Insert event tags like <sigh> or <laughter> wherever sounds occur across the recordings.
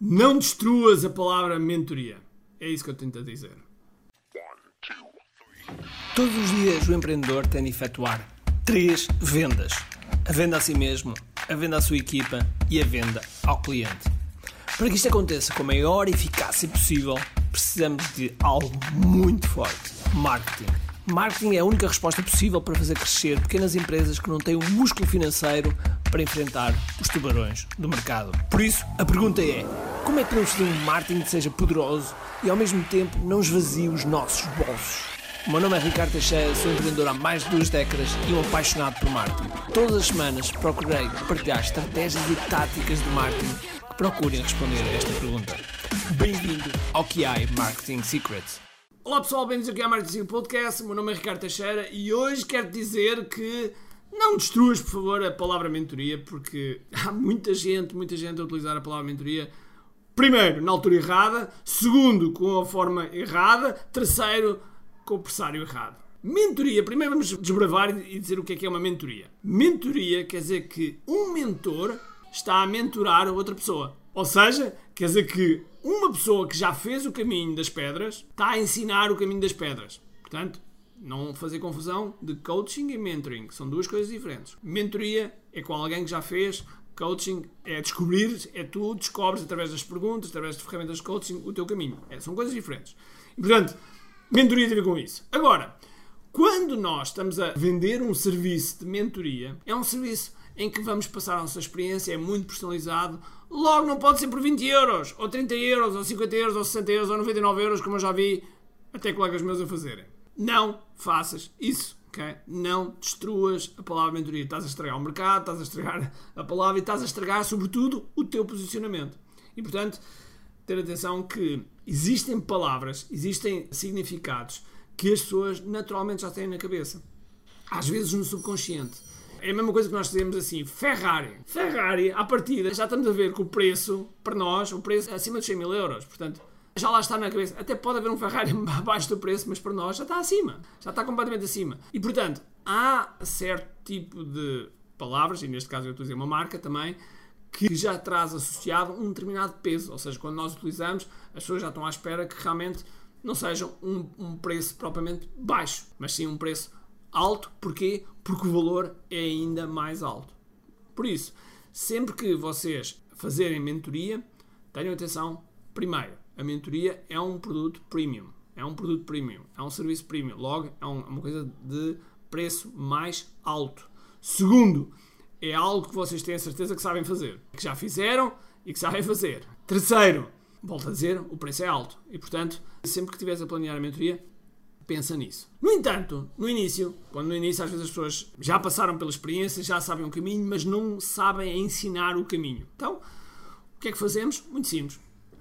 Não destruas a palavra mentoria. É isso que eu tento dizer. Todos os dias o empreendedor tem de efetuar três vendas: a venda a si mesmo, a venda à sua equipa e a venda ao cliente. Para que isto aconteça com a maior eficácia possível, precisamos de algo muito forte: marketing. Marketing é a única resposta possível para fazer crescer pequenas empresas que não têm o um músculo financeiro para enfrentar os tubarões do mercado. Por isso, a pergunta é: como é que podemos fazer um marketing que seja poderoso e ao mesmo tempo não esvazie os nossos bolsos? O meu nome é Ricardo Teixeira, sou empreendedor há mais de duas décadas e um apaixonado por marketing. Todas as semanas procurei partilhar estratégias e táticas de marketing que procurem responder a esta pergunta. Bem-vindo ao QI Marketing Secrets. Olá pessoal, bem-vindos aqui ao Marketing Podcast. O meu nome é Ricardo Teixeira e hoje quero dizer que não destruas, por favor, a palavra mentoria, porque <laughs> há muita gente, muita gente a utilizar a palavra mentoria. Primeiro, na altura errada. Segundo, com a forma errada. Terceiro, com o pressário errado. Mentoria, primeiro vamos desbravar e dizer o que é que é uma mentoria. Mentoria quer dizer que um mentor está a mentorar outra pessoa. Ou seja, quer dizer que uma pessoa que já fez o caminho das pedras está a ensinar o caminho das pedras. Portanto, não fazer confusão de coaching e mentoring, são duas coisas diferentes. Mentoria é com alguém que já fez, coaching é descobrir, é tu descobres através das perguntas, através de ferramentas de coaching, o teu caminho. É, são coisas diferentes. Portanto, mentoria tem a ver com isso. Agora, quando nós estamos a vender um serviço de mentoria, é um serviço em que vamos passar a nossa experiência, é muito personalizado. Logo, não pode ser por 20 euros, ou 30 euros, ou 50 euros, ou 60 euros, ou 99 euros, como eu já vi até colegas meus a fazerem. Não faças isso. Okay? Não destruas a palavra mentoria. Estás a estragar o mercado, estás a estragar a palavra e estás a estragar, sobretudo, o teu posicionamento. E, portanto, ter atenção que existem palavras, existem significados que as pessoas naturalmente já têm na cabeça. Às vezes no subconsciente. É a mesma coisa que nós dizemos assim, Ferrari. Ferrari, à partida, já estamos a ver que o preço, para nós, o preço é acima de 100 mil euros. Portanto, já lá está na cabeça. Até pode haver um Ferrari <laughs> abaixo do preço, mas para nós já está acima. Já está completamente acima. E, portanto, há certo tipo de palavras, e neste caso eu estou a dizer uma marca também, que já traz associado um determinado peso. Ou seja, quando nós utilizamos, as pessoas já estão à espera que realmente não seja um, um preço propriamente baixo, mas sim um preço alto. Porquê? Porque o valor é ainda mais alto. Por isso, sempre que vocês fazerem mentoria, tenham atenção, primeiro, a mentoria é um produto premium. É um produto premium. É um serviço premium. Logo, é uma coisa de preço mais alto. Segundo, é algo que vocês têm a certeza que sabem fazer. Que já fizeram e que sabem fazer. Terceiro, volto a dizer, o preço é alto. E, portanto, sempre que estiveres a planear a mentoria, pensa nisso. No entanto, no início, quando no início às vezes as pessoas já passaram pela experiência, já sabem o caminho, mas não sabem ensinar o caminho. Então, o que é que fazemos? Muito simples.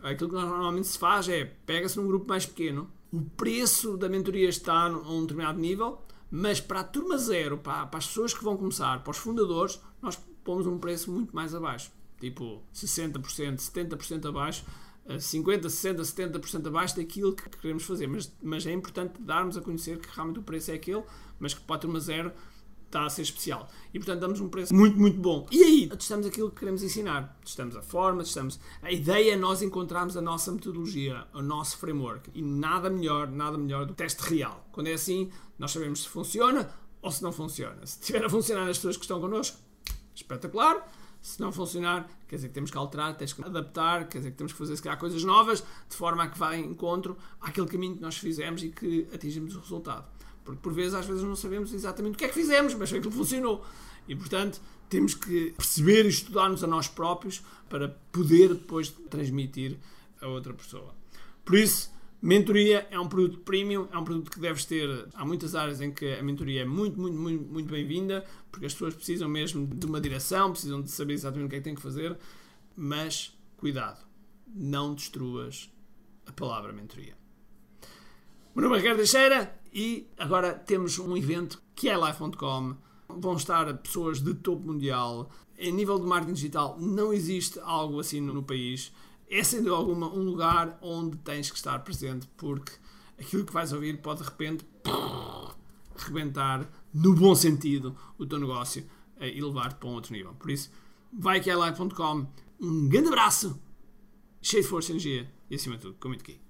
Aquilo que normalmente se faz é, pega-se num grupo mais pequeno, o preço da mentoria está a um determinado nível, mas para a turma zero, para, para as pessoas que vão começar, para os fundadores, nós pomos um preço muito mais abaixo. Tipo 60%, 70% abaixo 50, 60, 70% abaixo daquilo que queremos fazer. Mas, mas é importante darmos a conhecer que realmente o preço é aquele, mas que para a turma zero está a ser especial. E portanto damos um preço muito, muito bom. E aí testamos aquilo que queremos ensinar. Testamos a forma, testamos. A ideia é nós encontrarmos a nossa metodologia, o nosso framework. E nada melhor, nada melhor do teste real. Quando é assim, nós sabemos se funciona ou se não funciona. Se estiver a funcionar nas pessoas que estão connosco, espetacular. Se não funcionar, quer dizer que temos que alterar, temos que adaptar, quer dizer que temos que fazer se calhar coisas novas, de forma a que vá em encontro àquele caminho que nós fizemos e que atingimos o resultado. Porque por vezes, às vezes, não sabemos exatamente o que é que fizemos, mas aquilo que funcionou. E portanto, temos que perceber e estudar-nos a nós próprios para poder depois transmitir a outra pessoa. Por isso, mentoria é um produto premium, é um produto que deves ter. Há muitas áreas em que a mentoria é muito, muito, muito, muito bem-vinda, porque as pessoas precisam mesmo de uma direção, precisam de saber exatamente o que é que têm que fazer. Mas cuidado, não destruas a palavra mentoria. É Ricardo Teixeira e agora temos um evento que é live.com. Vão estar pessoas de topo mundial. Em nível de marketing digital, não existe algo assim no país. É, sem dúvida alguma, um lugar onde tens que estar presente, porque aquilo que vais ouvir pode de repente rebentar, no bom sentido, o teu negócio e levar-te para um outro nível. Por isso, vai que é live.com. Um grande abraço cheio de força, energia e acima de tudo, com muito aqui.